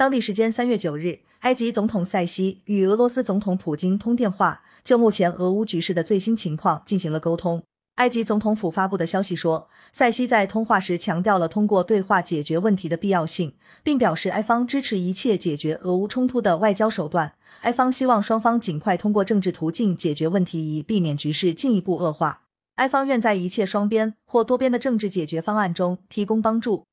当地时间三月九日埃及总统塞西与俄罗斯总统普京通电话就目前俄乌局势的最新情况进行了沟通。埃及总统府发布的消息说塞西在通话时强调了通过对话解决问题的必要性并表示埃方支持一切解决俄乌冲突的外交手段。埃方希望双方尽快通过政治途径解决问题以避免局势进一步恶化。埃方愿在一切双边或多边的政治解决方案中提供帮助。